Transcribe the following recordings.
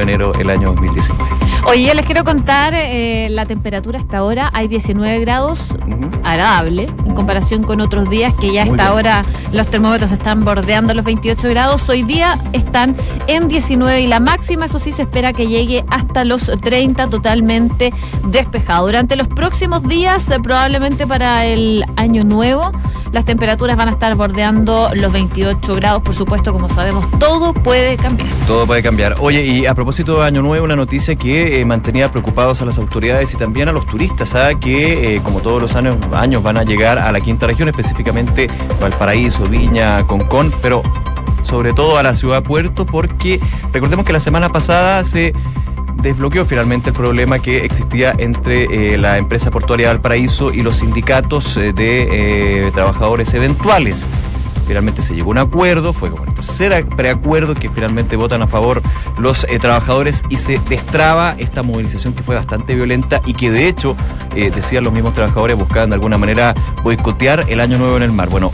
de enero del año 2019. Oye, les quiero contar eh, la temperatura hasta ahora. Hay 19 grados, agradable, en comparación con otros días que ya hasta ahora los termómetros están bordeando los 28 grados. Hoy día están en 19 y la máxima, eso sí, se espera que llegue hasta los 30 totalmente despejado. Durante los próximos días, eh, probablemente para el año nuevo, las temperaturas van a estar bordeando los 28 grados. Por supuesto, como sabemos, todo puede cambiar. Todo puede cambiar. Oye, y a propósito de Año Nuevo, una noticia que eh, mantenía preocupados a las autoridades y también a los turistas. ¿ah? que eh, como todos los años, van a llegar a la quinta región, específicamente Valparaíso, Viña, Concón, pero sobre todo a la ciudad Puerto, porque recordemos que la semana pasada se desbloqueó finalmente el problema que existía entre eh, la empresa portuaria Valparaíso y los sindicatos de trabajadores eventuales. Finalmente se llegó a un acuerdo, fue como el tercer preacuerdo que finalmente votan a favor los trabajadores y se destraba esta movilización que fue bastante violenta y que de hecho, decían los mismos trabajadores, buscaban de alguna manera boicotear el año nuevo en el mar. Bueno,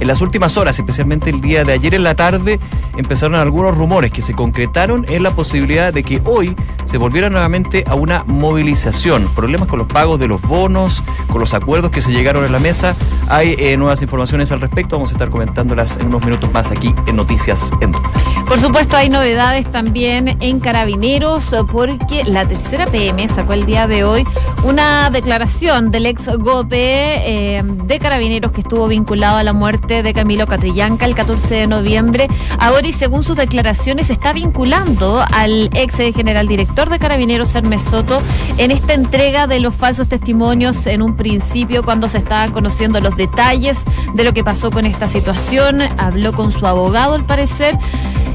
en las últimas horas, especialmente el día de ayer en la tarde, empezaron algunos rumores que se concretaron en la posibilidad de que hoy se volviera nuevamente a una movilización. Problemas con los pagos de los bonos, con los acuerdos que se llegaron a la mesa. Hay eh, nuevas informaciones al respecto. Vamos a estar comentándolas en unos minutos más aquí en Noticias en Por supuesto, hay novedades también en Carabineros, porque la tercera PM sacó el día de hoy una declaración del ex GOPE eh, de Carabineros que estuvo vinculado a la muerte de Camilo Catrillanca el 14 de noviembre. Ahora y según sus declaraciones está vinculando al ex general director de Carabineros Hermes Soto en esta entrega de los falsos testimonios en un principio cuando se estaban conociendo los detalles de lo que pasó con esta situación. Habló con su abogado al parecer.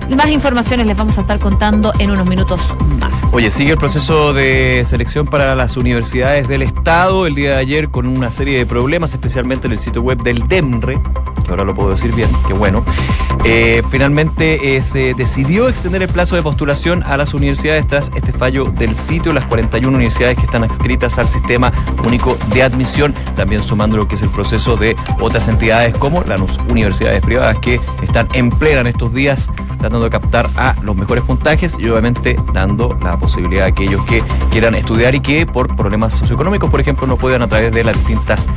Más informaciones les vamos a estar contando en unos minutos más. Oye, sigue el proceso de selección para las universidades del Estado el día de ayer con una serie de problemas, especialmente en el sitio web del DEMRE, que ahora lo puedo decir bien, que bueno. Eh, finalmente eh, se decidió extender el plazo de postulación a las universidades tras este fallo del sitio, las 41 universidades que están adscritas al sistema único de admisión, también sumando lo que es el proceso de otras entidades como las universidades privadas que están en plena en estos días tratando de captar a los mejores puntajes y obviamente dando la posibilidad a aquellos que quieran estudiar y que por problemas socioeconómicos, por ejemplo, no puedan a través de las distintas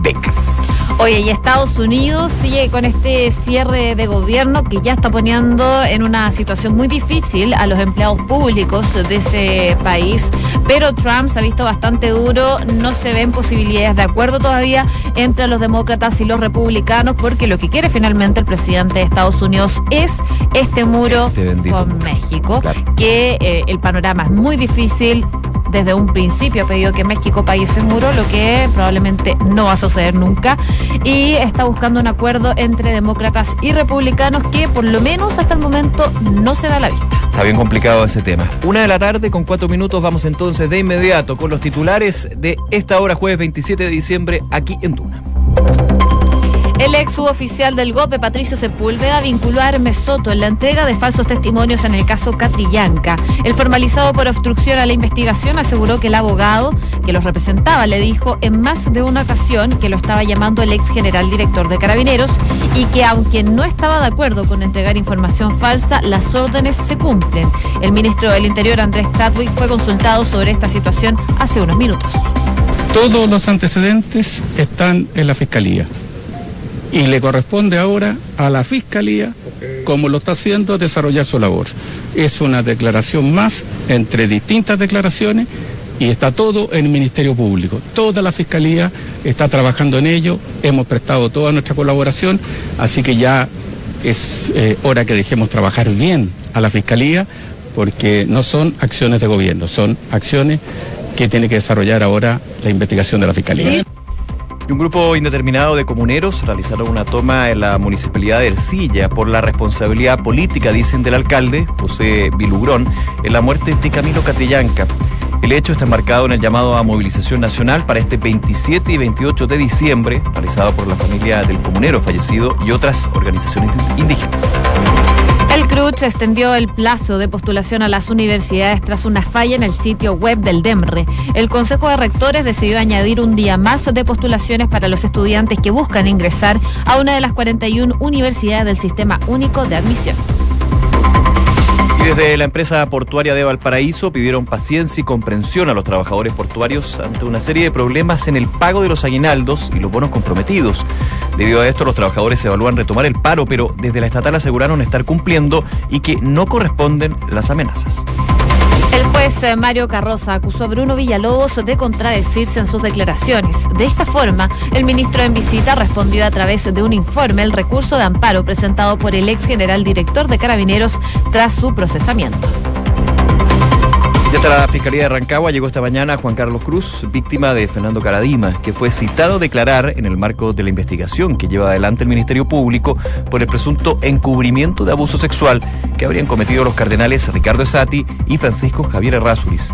becas. Oye, y Estados Unidos sigue con este cierre de gobierno que ya está poniendo en una situación muy difícil a los empleados públicos de ese país, pero Trump se ha visto bastante duro, no se ven posibilidades de acuerdo todavía entre los demócratas y los republicanos, porque lo que quiere finalmente el presidente de Estados Unidos es este muro este con México, que eh, el panorama es muy difícil, desde un principio ha pedido que México pague ese muro, lo que probablemente no va a suceder nunca. Y está buscando un acuerdo entre demócratas y republicanos que por lo menos hasta el momento no se da a la vista. Está bien complicado ese tema. Una de la tarde con cuatro minutos vamos entonces de inmediato con los titulares de esta hora jueves 27 de diciembre aquí en Tuna. El ex suboficial del GOPE, Patricio Sepúlveda, vinculó a Hermes Soto en la entrega de falsos testimonios en el caso Catrillanca. El formalizado por obstrucción a la investigación aseguró que el abogado que los representaba le dijo en más de una ocasión que lo estaba llamando el ex general director de Carabineros y que aunque no estaba de acuerdo con entregar información falsa, las órdenes se cumplen. El ministro del Interior, Andrés Chadwick, fue consultado sobre esta situación hace unos minutos. Todos los antecedentes están en la Fiscalía y le corresponde ahora a la Fiscalía, como lo está haciendo, desarrollar su labor. Es una declaración más entre distintas declaraciones y está todo en el Ministerio Público. Toda la Fiscalía está trabajando en ello, hemos prestado toda nuestra colaboración, así que ya es eh, hora que dejemos trabajar bien a la Fiscalía, porque no son acciones de gobierno, son acciones que tiene que desarrollar ahora la investigación de la Fiscalía. Un grupo indeterminado de comuneros realizaron una toma en la municipalidad de Ercilla por la responsabilidad política, dicen del alcalde, José Vilugrón, en la muerte de Camilo Catrillanca. El hecho está marcado en el llamado a movilización nacional para este 27 y 28 de diciembre, realizado por la familia del comunero fallecido y otras organizaciones indígenas. El CRUCH extendió el plazo de postulación a las universidades tras una falla en el sitio web del DEMRE. El Consejo de Rectores decidió añadir un día más de postulaciones para los estudiantes que buscan ingresar a una de las 41 universidades del Sistema Único de Admisión desde la empresa portuaria de Valparaíso pidieron paciencia y comprensión a los trabajadores portuarios ante una serie de problemas en el pago de los aguinaldos y los bonos comprometidos. Debido a esto, los trabajadores evalúan retomar el paro, pero desde la estatal aseguraron estar cumpliendo y que no corresponden las amenazas. Eh, Mario Carroza acusó a Bruno Villalobos de contradecirse en sus declaraciones. De esta forma, el ministro en visita respondió a través de un informe el recurso de amparo presentado por el ex general director de Carabineros tras su procesamiento. Está la Fiscalía de Rancagua, llegó esta mañana Juan Carlos Cruz, víctima de Fernando Caradima, que fue citado a declarar en el marco de la investigación que lleva adelante el Ministerio Público por el presunto encubrimiento de abuso sexual que habrían cometido los cardenales Ricardo Esati y Francisco Javier Errázuriz.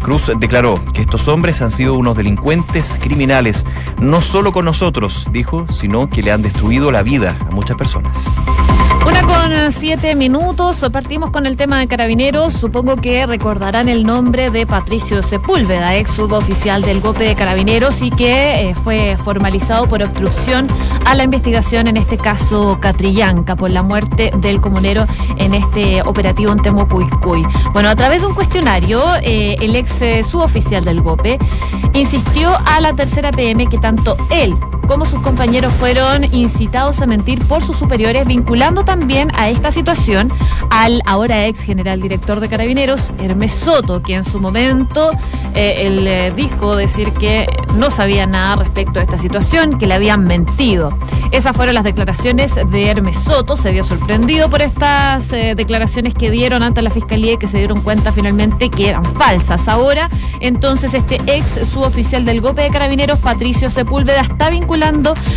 Cruz declaró que estos hombres han sido unos delincuentes criminales, no solo con nosotros, dijo, sino que le han destruido la vida a muchas personas. Con eh, siete minutos, partimos con el tema de carabineros. Supongo que recordarán el nombre de Patricio Sepúlveda, ex suboficial del GOPE de carabineros y que eh, fue formalizado por obstrucción a la investigación en este caso Catrillanca por la muerte del comunero en este operativo en Temucuicui. Bueno, a través de un cuestionario, eh, el ex suboficial del GOPE insistió a la tercera PM que tanto él como sus compañeros fueron incitados a mentir por sus superiores, vinculando también a esta situación al ahora ex general director de Carabineros, Hermes Soto, que en su momento eh, él eh, dijo decir que no sabía nada respecto a esta situación, que le habían mentido. Esas fueron las declaraciones de Hermes Soto, se vio sorprendido por estas eh, declaraciones que dieron ante la fiscalía y que se dieron cuenta finalmente que eran falsas. Ahora, entonces, este ex suboficial del GOPE de Carabineros, Patricio Sepúlveda, está vinculado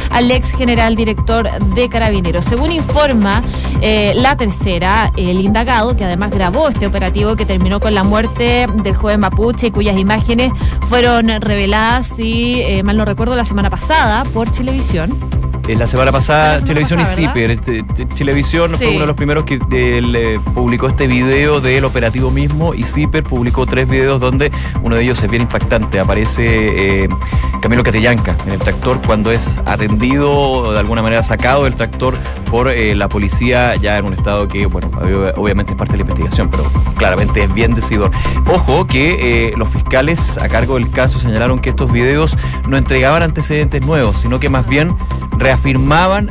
al ex general director de Carabineros. Según informa eh, la tercera, el indagado, que además grabó este operativo que terminó con la muerte del joven mapuche, cuyas imágenes fueron reveladas, si eh, mal no recuerdo, la semana pasada por Televisión la semana pasada, Televisión y Ciper. Televisión fue uno de los primeros que eh, publicó este video del operativo mismo y Ciper publicó tres videos donde uno de ellos es bien impactante. Aparece eh, Camilo Catellanca en el tractor cuando es atendido, de alguna manera sacado del tractor por eh, la policía ya en un estado que, bueno, obviamente es parte de la investigación, pero claramente es bien decidor. Ojo que los fiscales a cargo del caso señalaron que estos videos no entregaban antecedentes nuevos, sino que más bien reafirmaban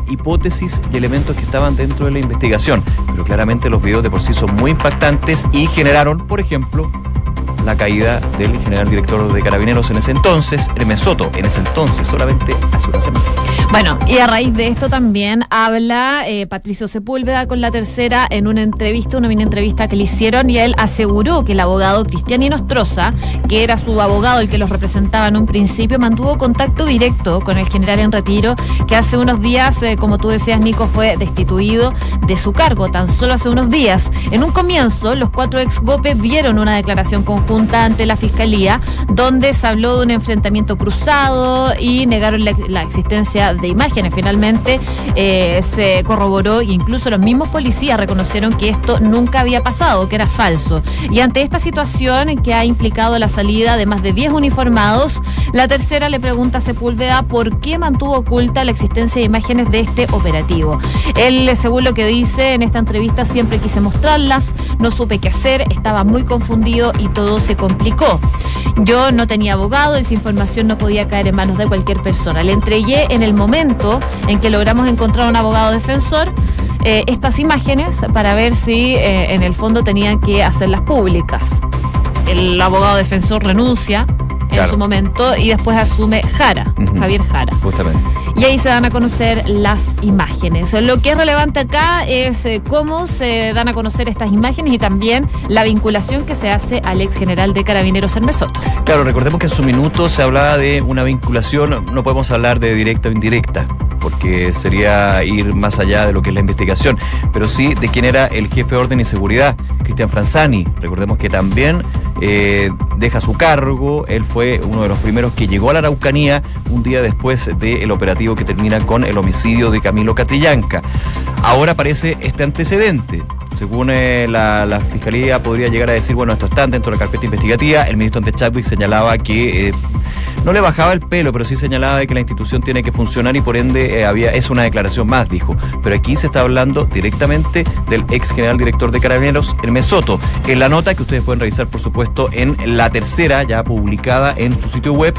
hipótesis y elementos que estaban dentro de la investigación. Pero claramente los videos de por sí son muy impactantes y generaron, por ejemplo, la caída del general director de Carabineros en ese entonces, Hermes Soto, en ese entonces, solamente hace una semana. Bueno, y a raíz de esto también habla eh, Patricio Sepúlveda con la tercera en una entrevista, una mini entrevista que le hicieron, y él aseguró que el abogado Cristian Inostroza, que era su abogado, el que los representaba en un principio, mantuvo contacto directo con el general en retiro, que hace unos días, eh, como tú decías, Nico, fue destituido de su cargo, tan solo hace unos días. En un comienzo, los cuatro ex GOPE vieron una declaración conjunta ante la Fiscalía, donde se habló de un enfrentamiento cruzado y negaron la, existencia de imágenes. Finalmente eh, se corroboró e incluso los mismos policías reconocieron que esto nunca había pasado, que era falso. Y ante esta situación que ha implicado la salida de más de 10 uniformados, la tercera le pregunta a Sepúlveda por qué mantuvo oculta la existencia de imágenes de este operativo. Él, según lo que dice en esta entrevista, siempre quise mostrarlas, no supe qué hacer, estaba muy confundido y todo se complicó. Yo no tenía abogado, esa información no podía caer en manos de cualquier persona. Le entregué en el momento en que logramos encontrar un abogado defensor eh, estas imágenes para ver si eh, en el fondo tenían que hacerlas públicas. El abogado defensor renuncia en su momento y después asume Jara, Javier Jara. Justamente. Y ahí se dan a conocer las imágenes. Lo que es relevante acá es eh, cómo se dan a conocer estas imágenes y también la vinculación que se hace al ex general de Carabineros Hermes Soto. Claro, recordemos que en su minuto se hablaba de una vinculación, no podemos hablar de directa o indirecta porque sería ir más allá de lo que es la investigación, pero sí de quién era el jefe de orden y seguridad, Cristian Franzani. Recordemos que también eh, deja su cargo, él fue uno de los primeros que llegó a la Araucanía un día después del operativo que termina con el homicidio de Camilo Catrillanca. Ahora aparece este antecedente. Según eh, la, fiscalía podría llegar a decir, bueno, esto está dentro de la carpeta investigativa. El ministro ante Chadwick señalaba que eh, No le bajaba el pelo, pero sí señalaba de que la institución tiene que funcionar y por ende eh, había, es una declaración más, dijo. Pero aquí se está hablando directamente del ex general director de Carabineros, el Mesoto. En la nota que ustedes pueden revisar, por supuesto, en la tercera, ya publicada en su sitio web,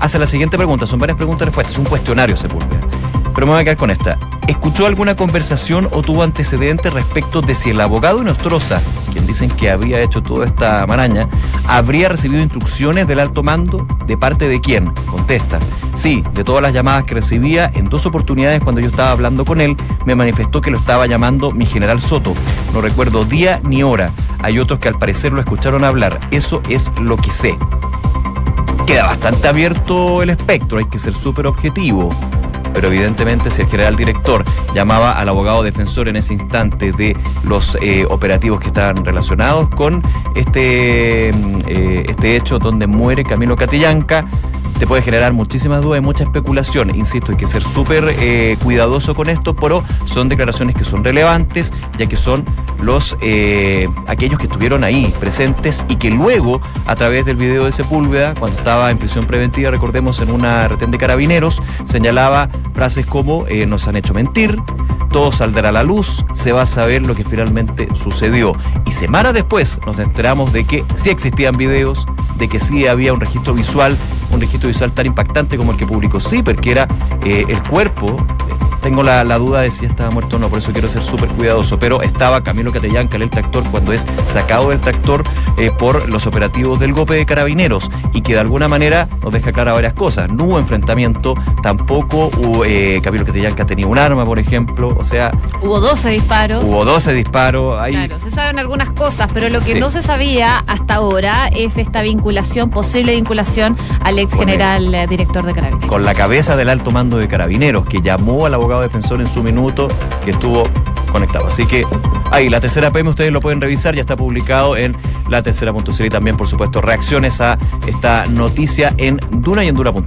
hace la siguiente pregunta. Son varias preguntas y respuestas, es un cuestionario, Sepúlveda. Pero me voy a quedar con esta. ¿Escuchó alguna conversación o tuvo antecedentes respecto de si el abogado Nostroza, quien dicen que había hecho toda esta maraña, habría recibido instrucciones del alto mando? ¿De parte de quién? Contesta. Sí, de todas las llamadas que recibía, en dos oportunidades cuando yo estaba hablando con él, me manifestó que lo estaba llamando mi general Soto. No recuerdo día ni hora. Hay otros que al parecer lo escucharon hablar. Eso es lo que sé. Queda bastante abierto el espectro, hay que ser súper objetivo pero evidentemente si el general director llamaba al abogado defensor en ese instante de los eh, operativos que estaban relacionados con este, mm, eh, este hecho donde muere Camilo Catillanca, te puede generar muchísimas dudas y mucha especulación. Insisto, hay que ser súper eh, cuidadoso con esto, pero son declaraciones que son relevantes, ya que son los eh, aquellos que estuvieron ahí presentes y que luego, a través del video de Sepúlveda, cuando estaba en prisión preventiva, recordemos, en una retén de carabineros, señalaba frases como eh, nos han hecho mentir, todo saldrá a la luz, se va a saber lo que finalmente sucedió. Y semanas después nos enteramos de que sí existían videos, de que sí había un registro visual, un registro visual tan impactante como el que publicó Zipper, que era eh, el cuerpo tengo la, duda de si estaba muerto o no, por eso quiero ser súper cuidadoso. Pero estaba Camilo Catellanca, el tractor, cuando es sacado del tractor eh, por los operativos del golpe de carabineros y que de alguna manera nos deja clara varias cosas. No hubo enfrentamiento, tampoco hubo, eh, Camilo Catellanca tenía un arma, por ejemplo, o sea... Hubo 12 disparos. Hubo 12 disparos. Claro, se saben algunas cosas, pero lo que no se sabía hasta ahora es esta vinculación, posible vinculación al ex general eh, director de Carabineros. Con la cabeza del alto mando de Carabineros, que llamó al abogado defensor en su minuto que estuvo conectado. Así que ahí, la tercera PM ustedes lo pueden revisar, ya está publicado en la tercera.cl y también, por supuesto, reacciones a esta noticia en Duna y en Duna.cl.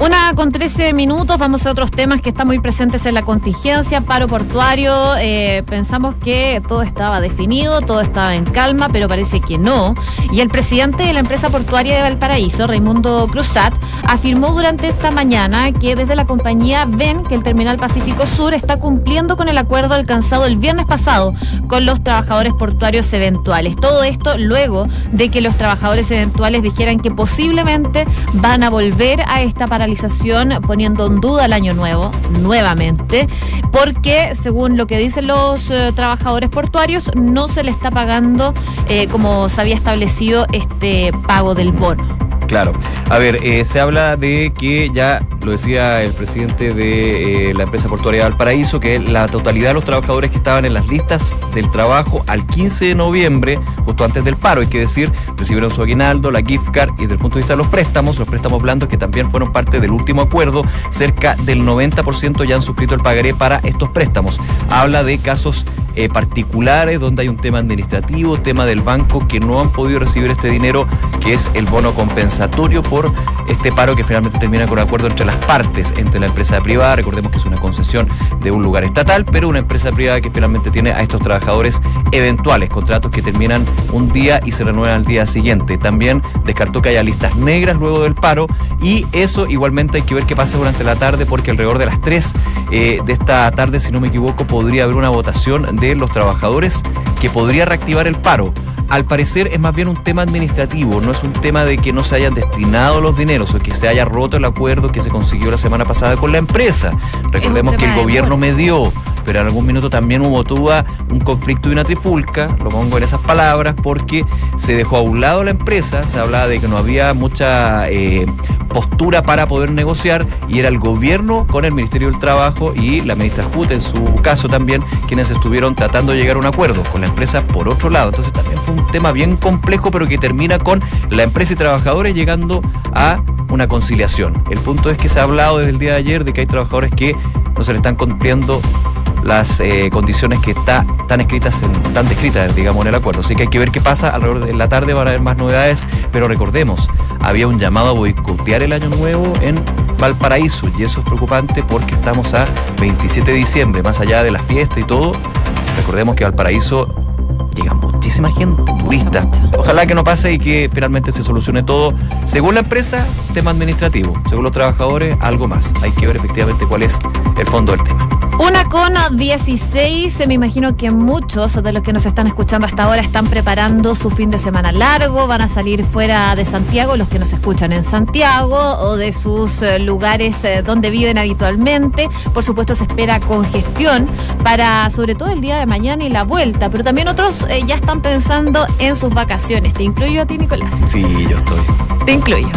Una con 13 minutos, vamos a otros temas que están muy presentes en la contingencia, paro portuario. Eh, pensamos que todo estaba definido, todo estaba en calma, pero parece que no. Y el presidente de la empresa portuaria de Valparaíso, Raimundo Cruzat, afirmó durante esta mañana que desde la compañía ven que el terminal Pacífico Sur está cumpliendo con el acuerdo alcanzado el viernes pasado con los trabajadores portuarios eventuales. Todo esto luego de que los trabajadores eventuales dijeran que posiblemente van a volver a esta paralización poniendo en duda el año nuevo nuevamente, porque según lo que dicen los eh, trabajadores portuarios, no se le está pagando eh, como se había establecido este pago del bono. Claro. A ver, eh, se habla de que ya lo decía el presidente de eh, la empresa portuaria Valparaíso, que la totalidad de los trabajadores que estaban en las listas del trabajo al 15 de noviembre, justo antes del paro, hay que decir, recibieron su aguinaldo, la gift card y desde el punto de vista de los préstamos, los préstamos blandos que también fueron parte del último acuerdo, cerca del 90% ya han suscrito el pagaré para estos préstamos. Habla de casos eh, particulares donde hay un tema administrativo, tema del banco que no han podido recibir este dinero, que es el bono compensatorio por este paro que finalmente termina con un acuerdo entre las partes, entre la empresa privada, recordemos que es una concesión de un lugar estatal, pero una empresa privada que finalmente tiene a estos trabajadores eventuales, contratos que terminan un día y se renuevan al día siguiente. También descartó que haya listas negras luego del paro y eso igualmente hay que ver qué pasa durante la tarde porque alrededor de las 3 eh, de esta tarde, si no me equivoco, podría haber una votación de los trabajadores que podría reactivar el paro. Al parecer es más bien un tema administrativo, no es un tema de que no se hayan destinado los dineros o que se haya roto el acuerdo que se consiguió la semana pasada con la empresa. Recordemos que el gobierno me dio pero en algún minuto también hubo tuvo un conflicto y una trifulca, lo pongo en esas palabras, porque se dejó a un lado la empresa, se hablaba de que no había mucha eh, postura para poder negociar y era el gobierno con el Ministerio del Trabajo y la ministra Jute en su caso también quienes estuvieron tratando de llegar a un acuerdo con la empresa por otro lado. Entonces también fue un tema bien complejo pero que termina con la empresa y trabajadores llegando a una conciliación. El punto es que se ha hablado desde el día de ayer de que hay trabajadores que no se le están cumpliendo las eh, condiciones que está, están escritas, en, están descritas, digamos, en el acuerdo. Así que hay que ver qué pasa. Alrededor de la tarde van a haber más novedades, pero recordemos, había un llamado a boicotear el año nuevo en Valparaíso y eso es preocupante porque estamos a 27 de diciembre, más allá de la fiesta y todo. Recordemos que Valparaíso llega muchísima gente, turistas. Ojalá que no pase y que finalmente se solucione todo. Según la empresa, tema administrativo. Según los trabajadores, algo más. Hay que ver efectivamente cuál es el fondo del tema. Una con 16, me imagino que muchos de los que nos están escuchando hasta ahora están preparando su fin de semana largo, van a salir fuera de Santiago, los que nos escuchan en Santiago o de sus eh, lugares eh, donde viven habitualmente. Por supuesto se espera congestión para sobre todo el día de mañana y la vuelta, pero también otros eh, ya están pensando en sus vacaciones. ¿Te incluyo a ti, Nicolás? Sí, yo estoy. Te incluyo.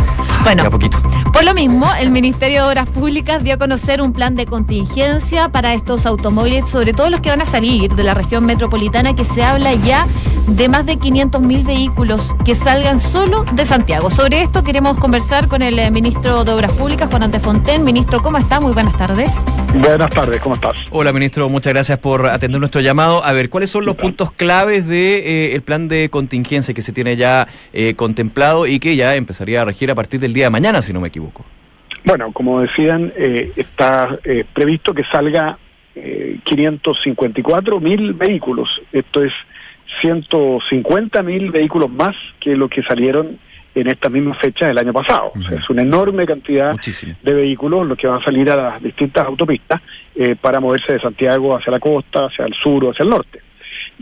Bueno, poquito. Por lo mismo, el Ministerio de Obras Públicas dio a conocer un plan de contingencia para estos automóviles, sobre todo los que van a salir de la región metropolitana, que se habla ya de más de 500.000 vehículos que salgan solo de Santiago. Sobre esto queremos conversar con el eh, ministro de Obras Públicas, Juan Antefonten. Ministro, ¿cómo está? Muy buenas tardes. Buenas tardes, ¿cómo estás? Hola, ministro, muchas gracias por atender nuestro llamado. A ver, ¿cuáles son los puntos claves del de, eh, plan de contingencia que se tiene ya eh, contemplado y que ya empezaría a regir a partir del día de mañana, si no me equivoco? Bueno, como decían, eh, está eh, previsto que salga eh, 554 mil vehículos. Esto es 150 mil vehículos más que lo que salieron en esta misma fecha del año pasado. o sea, es una enorme cantidad Muchísimo. de vehículos los que van a salir a las distintas autopistas eh, para moverse de Santiago hacia la costa, hacia el sur o hacia el norte.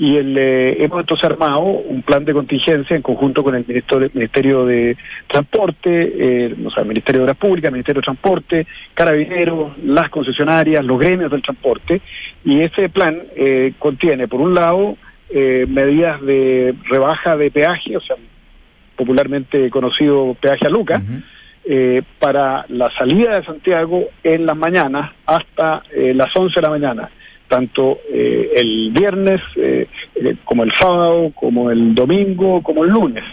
Y el, eh, hemos entonces armado un plan de contingencia en conjunto con el Ministerio de, Ministerio de Transporte, eh, o sea, el Ministerio de Obras Públicas, el Ministerio de Transporte, Carabineros, las concesionarias, los gremios del transporte. Y ese plan eh, contiene, por un lado, eh, medidas de rebaja de peaje, o sea, popularmente conocido peaje a Lucas, Ujú. eh, para la salida de Santiago en las mañanas hasta las 11 de la mañana, tanto eh, el viernes eh, eh, como el sábado, como el domingo, como el lunes.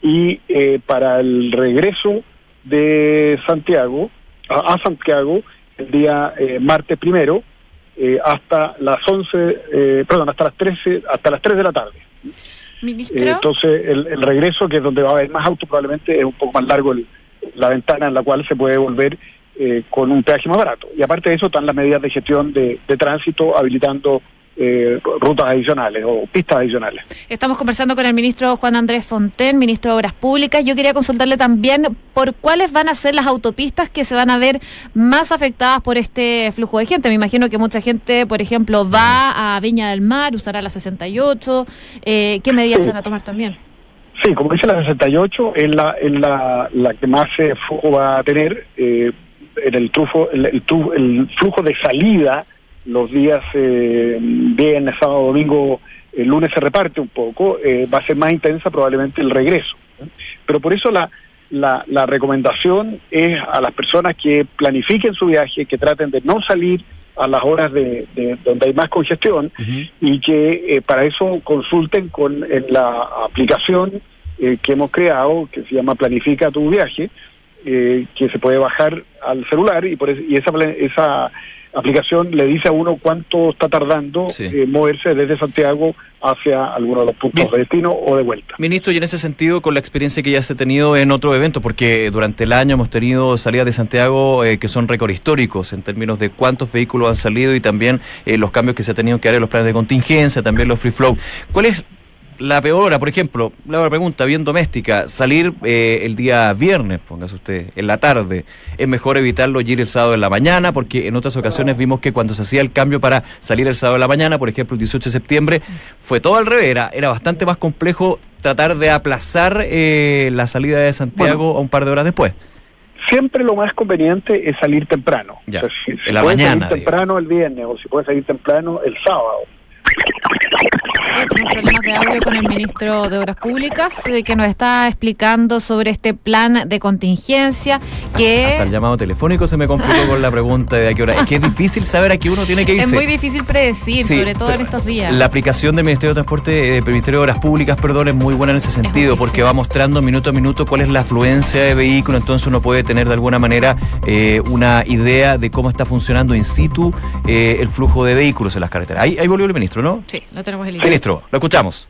Y eh, para el regreso de Santiago, a, a Santiago, el día eh, martes primero, hasta las 11, eh, perdón, hasta las 13, hasta las 3 de la tarde. Ministro. Entonces, el, el regreso, que es donde va a haber más autos, probablemente es un poco más largo el- la ventana en la cual se puede volver eh, con un peaje más barato. Y aparte de eso, están las medidas de gestión de, de tránsito habilitando eh, rutas adicionales o pistas adicionales. Estamos conversando con el ministro Juan Andrés Fonten, ministro de Obras Públicas. Yo quería consultarle también por cuáles van a ser las autopistas que se van a ver más afectadas por este flujo de gente. Me imagino que mucha gente, por ejemplo, va a Viña del Mar, usará la 68. Eh, ¿Qué medidas Sí. se van a tomar también? Sí, como dice la 68, es la, es la, la que más eh, flujo va a tener. En el, trufo, el, el el flujo de salida los días eh, viernes, sábado, domingo, el lunes se reparte un poco, eh, va a ser más intensa probablemente el regreso. Pero por eso la, la, la recomendación es a las personas que planifiquen su viaje, que traten de no salir a las horas de, de donde hay más congestión y que eh, para eso consulten con en la aplicación eh, que hemos creado, que se llama Planifica tu viaje, eh, que se puede bajar al celular y, por eso- y esa, esa aplicación le dice a uno cuánto está tardando Sí. eh, moverse desde Santiago hacia alguno de los puntos Bien. de destino o de vuelta. Ministro, y en ese sentido, con la experiencia que ya se ha tenido en otro evento, porque durante el año hemos tenido salidas de Santiago eh, que son récord históricos en términos de cuántos vehículos han salido y también eh, los cambios que se ha tenido que dar en los planes de contingencia, también los free flow. ¿Cuál es la peor hora, por ejemplo, la otra pregunta, bien doméstica, salir eh, el día viernes, póngase usted, en la tarde, es mejor evitarlo y ir el sábado en la mañana, porque en otras ocasiones vimos que cuando se hacía el cambio para salir el sábado en la mañana, por ejemplo el 18 de septiembre, fue todo al revés, era, era bastante más complejo tratar de aplazar eh, la salida de Santiago a un par de horas después. Siempre lo más conveniente es salir temprano. Ya, si, si en la mañana, salir temprano el viernes o si puede salir temprano el sábado. Tenemos problemas de audio con el ministro de Obras Públicas eh, que nos está explicando sobre este plan de contingencia que Hasta el llamado telefónico se me complicó con la pregunta de a qué hora. Es que es difícil saber a qué uno tiene que irse. es muy difícil predecir, Sí, sobre todo en estos días. La aplicación del Ministerio de Transporte, eh, del Ministerio de Obras Públicas, perdón, es muy buena en ese sentido, porque va mostrando minuto a minuto cuál es la afluencia de vehículos, entonces uno puede tener de alguna manera eh, una idea de cómo está funcionando in situ eh, el flujo de vehículos en las carreteras. Ahí, ahí volvió el ministro, ¿no? Sí, lo tenemos en línea. Ministro, lo escuchamos.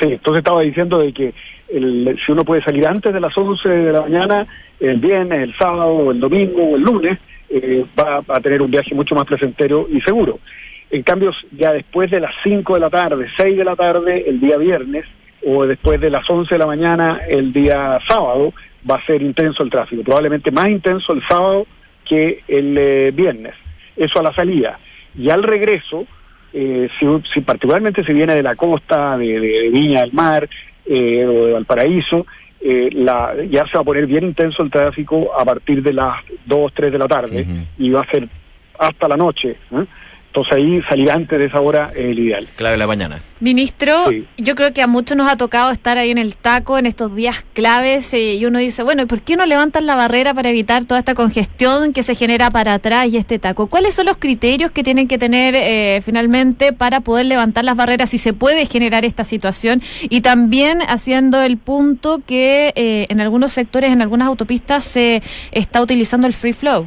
Sí, entonces estaba diciendo de que el- si uno puede salir antes de las 11 de la mañana, el viernes, el sábado, el domingo o el lunes, eh, va, va a tener un viaje mucho más placentero y seguro. En cambio, ya después de las 5 de la tarde, 6 de la tarde, el día viernes, o después de las 11 de la mañana, el día sábado, va a ser intenso el tráfico. Probablemente más intenso el sábado que el eh, viernes. Eso a la salida. Y al regreso, eh, si, particularmente si viene de la costa, de, Viña del Mar eh, o de Valparaíso, eh, la, ya se va a poner bien intenso el tráfico a partir de las 2, 3 de la tarde y va a ser hasta la noche. Entonces ahí salir antes de esa hora es el ideal. Clave la mañana. Ministro, yo creo que a muchos nos ha tocado estar ahí en el taco en estos días claves eh, y uno dice, bueno, ¿y por qué no levantan la barrera para evitar toda esta congestión que se genera para atrás y este taco? ¿Cuáles son los criterios que tienen que tener eh, finalmente para poder levantar las barreras si se puede generar esta situación? Y también haciendo el punto que eh, en algunos sectores, en algunas autopistas, se está utilizando el free flow.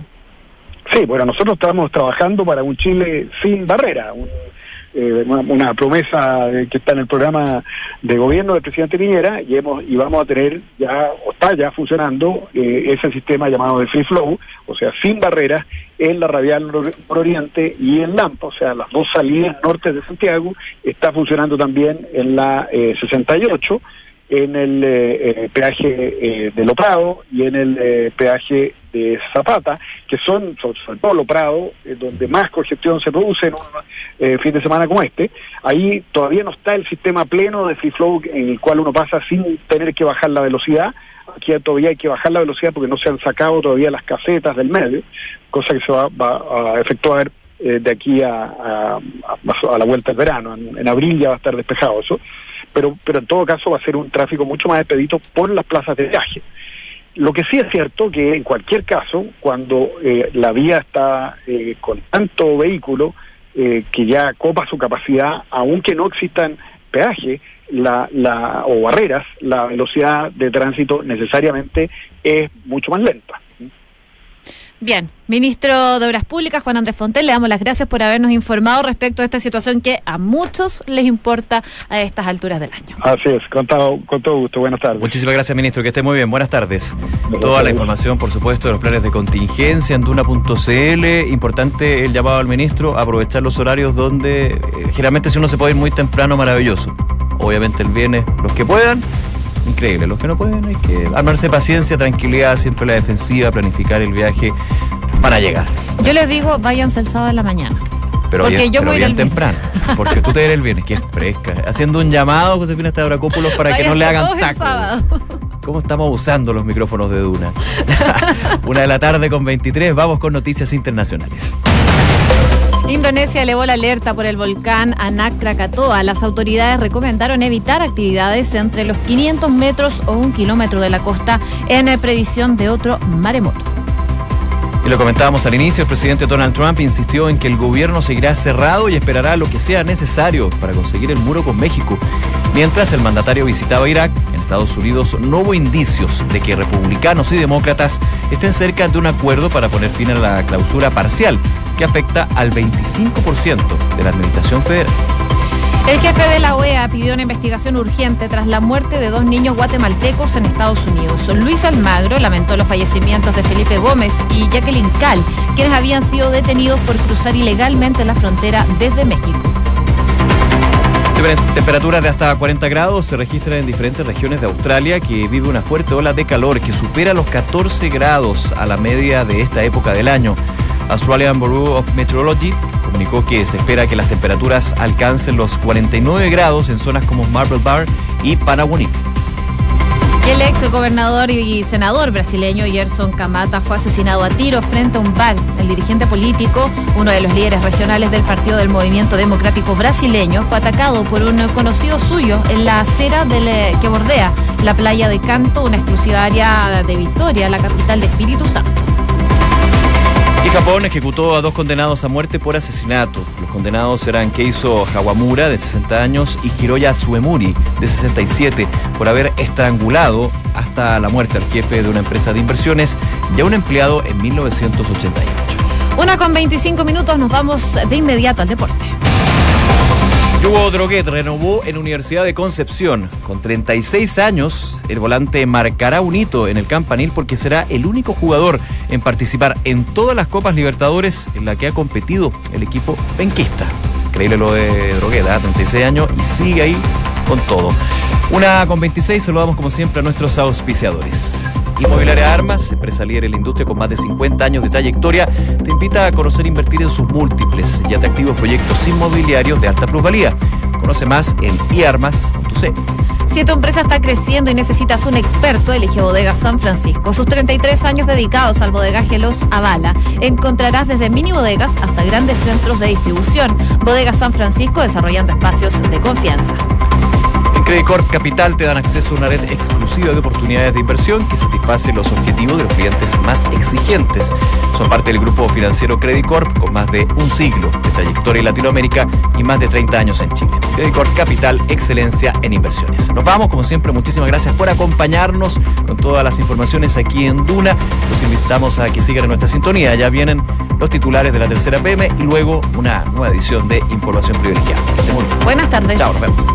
Sí, bueno, nosotros estamos trabajando para un Chile sin barrera, eh, una, promesa que está en el programa de gobierno del presidente Piñera y hemos y vamos a tener ya o está ya funcionando eh, ese sistema llamado de free flow, o sea, sin barreras en la radial oriente y en Lampa, o sea, las dos salidas norte de Santiago, está funcionando también en la eh, 68 en el eh, eh, peaje eh, de Loprado y en el peaje de Zapata, que son, sobre, todo Loprado, donde más congestión se produce en un fin de semana como este. Ahí todavía no está el sistema pleno de free flow en el cual uno pasa sin tener que bajar la velocidad. Aquí todavía hay que bajar la velocidad porque no se han sacado todavía las casetas del medio, cosa que se va, a efectuar de aquí a, a, la vuelta del verano. En, en abril ya va a estar despejado eso pero, pero en todo caso va a ser un tráfico mucho más expedito por las plazas de viaje. Lo que sí es cierto que en cualquier caso, cuando eh, la vía está eh, con tanto vehículo eh, que ya copa su capacidad, aunque no existan peaje la, la, o barreras, la velocidad de tránsito necesariamente es mucho más lenta. Bien, ministro de Obras Públicas, Juan Andrés Fontel, le damos las gracias por habernos informado respecto a esta situación que a muchos les importa a estas alturas del año. Así es, con todo, con todo gusto. Buenas tardes. Muchísimas gracias, ministro. Que esté muy bien. Buenas tardes. Toda la información, por supuesto, de los planes de contingencia en Duna.cl. Importante el llamado al ministro, aprovechar los horarios donde eh, generalmente si uno se puede ir muy temprano, maravilloso. Obviamente el viernes, los que puedan increíble. Los que no pueden hay que armarse paciencia, tranquilidad, siempre la defensiva, planificar el viaje para llegar. Yo les digo, váyanse el sábado en la mañana. Pero porque bien, yo voy bien temprano, porque tú te ves el viernes, que es fresca. Haciendo un llamado, Josefina Estabracópulos, para que no le hagan taco. ¿Cómo estamos usando los micrófonos de Duna? Una de la tarde con 23, vamos con noticias internacionales. Indonesia elevó la alerta por el volcán Anak Krakatoa. Las autoridades recomendaron evitar actividades entre los 500 metros o un kilómetro de la costa en previsión de otro maremoto. Y lo comentábamos al inicio, el presidente Donald Trump insistió en que el gobierno seguirá cerrado y esperará lo que sea necesario para conseguir el muro con México. Mientras el mandatario visitaba Irak, Estados Unidos no hubo indicios de que republicanos y demócratas estén cerca de un acuerdo para poner fin a la clausura parcial que afecta al 25% de la administración federal. El jefe de la OEA pidió una investigación urgente tras la muerte de dos niños guatemaltecos en Estados Unidos. Luis Almagro lamentó los fallecimientos de Felipe Gómez y Jacqueline Cal, quienes habían sido detenidos por cruzar ilegalmente la frontera desde México. Temperaturas de hasta 40 grados se registran en diferentes regiones de Australia que vive una fuerte ola de calor que supera los 14 grados a la media de esta época del año. Australian Bureau of Meteorology comunicó que se espera que las temperaturas alcancen los 49 grados en zonas como Marble Bar y El ex gobernador y senador brasileño Gerson Camata fue asesinado a tiro frente a un bar. El dirigente político, uno de los líderes regionales del Partido del Movimiento Democrático Brasileño, fue atacado por un conocido suyo en la acera que bordea la playa de Canto, una exclusiva área de Victoria, la capital de Espíritu Santo. Y Japón ejecutó a dos condenados a muerte por asesinato. Los condenados eran Keiso Hawamura, de 60 años, y Hiroya Suemuri, de 67, por haber estrangulado hasta la muerte al jefe de una empresa de inversiones y a un empleado en 1988. Una con 25 minutos, nos vamos de inmediato al deporte. Hugo Droguet renovó en Universidad de Concepción. Con 36 años, el volante marcará un hito en el campanil porque será el único jugador en participar en todas las Copas Libertadores en la que ha competido el equipo penquista. Increíble lo de Drogueda, 36 años y sigue ahí con todo. Una con 26, saludamos como siempre a nuestros auspiciadores. Inmobiliaria Armas, empresa líder en la industria con más de 50 años de trayectoria, te invita a conocer e invertir en sus múltiples y atractivos proyectos inmobiliarios de alta plusvalía. Conoce más en iarmas.c. Si tu empresa está creciendo y necesitas un experto, elige Bodegas San Francisco. Sus 33 años dedicados al bodegaje los avala. Encontrarás desde mini bodegas hasta grandes centros de distribución. Bodegas San Francisco desarrollando espacios de confianza. Credit Corp Capital te dan acceso a una red exclusiva de oportunidades de inversión que satisface los objetivos de los clientes más exigentes. Son parte del grupo financiero Credit Corp con más de un siglo de trayectoria en Latinoamérica y más de 30 años en Chile. Credit Corp Capital, excelencia en inversiones. Nos vamos, como siempre, muchísimas gracias por acompañarnos con todas las informaciones aquí en Duna. Los invitamos a que sigan en nuestra sintonía. Ya vienen los titulares de la tercera PM y luego una nueva edición de Información Privilegiada. Buenas tardes. Chao, nos vemos.